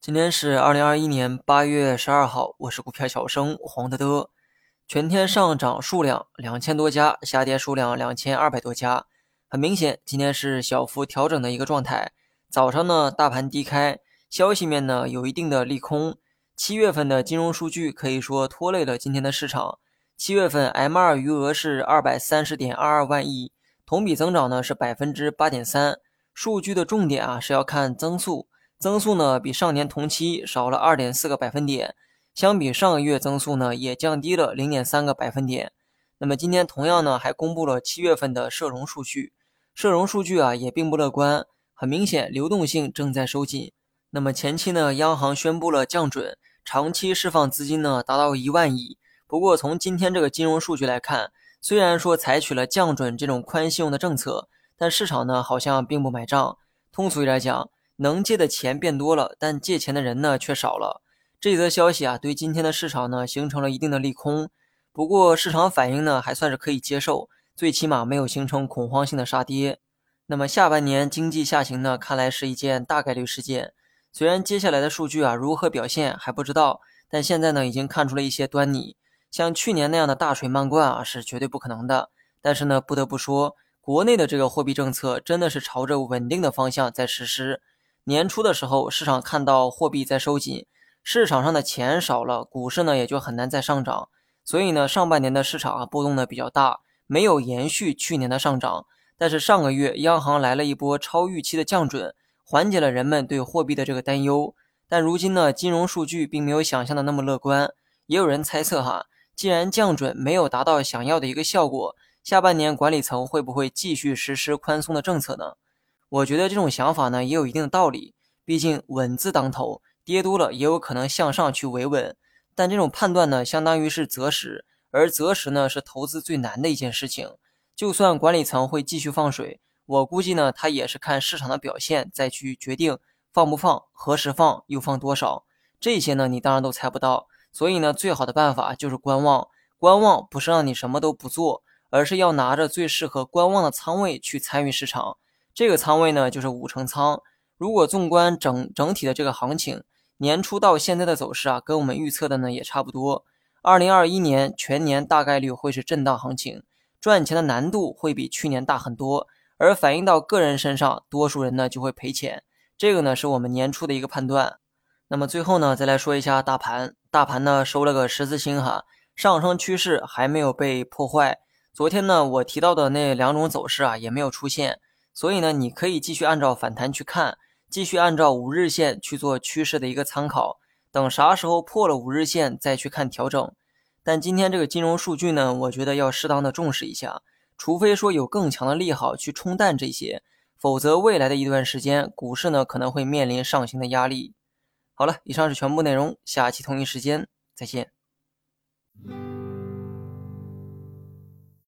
今天是二零二一年八月十二号，我是股票小生黄德德。全天上涨数量两千多家，下跌数量两千二百多家。很明显，今天是小幅调整的一个状态。早上呢，大盘低开，消息面呢有一定的利空。七月份的金融数据可以说拖累了今天的市场。七月份 M2 余额是二百三十点二二万亿，同比增长呢是百分之八点三。数据的重点啊是要看增速，增速呢比上年同期少了二点四个百分点。相比上个月增速呢，也降低了零点三个百分点。那么今天同样呢，还公布了七月份的社融数据，社融数据啊也并不乐观。很明显，流动性正在收紧。那么前期呢，央行宣布了降准，长期释放资金呢达到一万亿。不过从今天这个金融数据来看，虽然说采取了降准这种宽信用的政策，但市场呢好像并不买账。通俗一点讲，能借的钱变多了，但借钱的人呢却少了。这则消息啊，对今天的市场呢形成了一定的利空。不过市场反应呢还算是可以接受，最起码没有形成恐慌性的杀跌。那么下半年经济下行呢，看来是一件大概率事件。虽然接下来的数据啊如何表现还不知道，但现在呢已经看出了一些端倪。像去年那样的大水漫灌啊是绝对不可能的。但是呢，不得不说，国内的这个货币政策真的是朝着稳定的方向在实施。年初的时候，市场看到货币在收紧。市场上的钱少了，股市呢也就很难再上涨。所以呢，上半年的市场啊波动的比较大，没有延续去年的上涨。但是上个月央行来了一波超预期的降准，缓解了人们对货币的这个担忧。但如今呢，金融数据并没有想象的那么乐观。也有人猜测哈，既然降准没有达到想要的一个效果，下半年管理层会不会继续实施宽松的政策呢？我觉得这种想法呢也有一定的道理，毕竟稳字当头。跌多了也有可能向上去维稳，但这种判断呢，相当于是择时，而择时呢是投资最难的一件事情。就算管理层会继续放水，我估计呢，他也是看市场的表现再去决定放不放、何时放、又放多少。这些呢，你当然都猜不到。所以呢，最好的办法就是观望。观望不是让你什么都不做，而是要拿着最适合观望的仓位去参与市场。这个仓位呢，就是五成仓。如果纵观整整体的这个行情，年初到现在的走势啊，跟我们预测的呢也差不多。二零二一年全年大概率会是震荡行情，赚钱的难度会比去年大很多。而反映到个人身上，多数人呢就会赔钱。这个呢是我们年初的一个判断。那么最后呢，再来说一下大盘。大盘呢收了个十字星哈，上升趋势还没有被破坏。昨天呢我提到的那两种走势啊也没有出现，所以呢你可以继续按照反弹去看。继续按照五日线去做趋势的一个参考，等啥时候破了五日线再去看调整。但今天这个金融数据呢，我觉得要适当的重视一下，除非说有更强的利好去冲淡这些，否则未来的一段时间股市呢可能会面临上行的压力。好了，以上是全部内容，下期同一时间再见。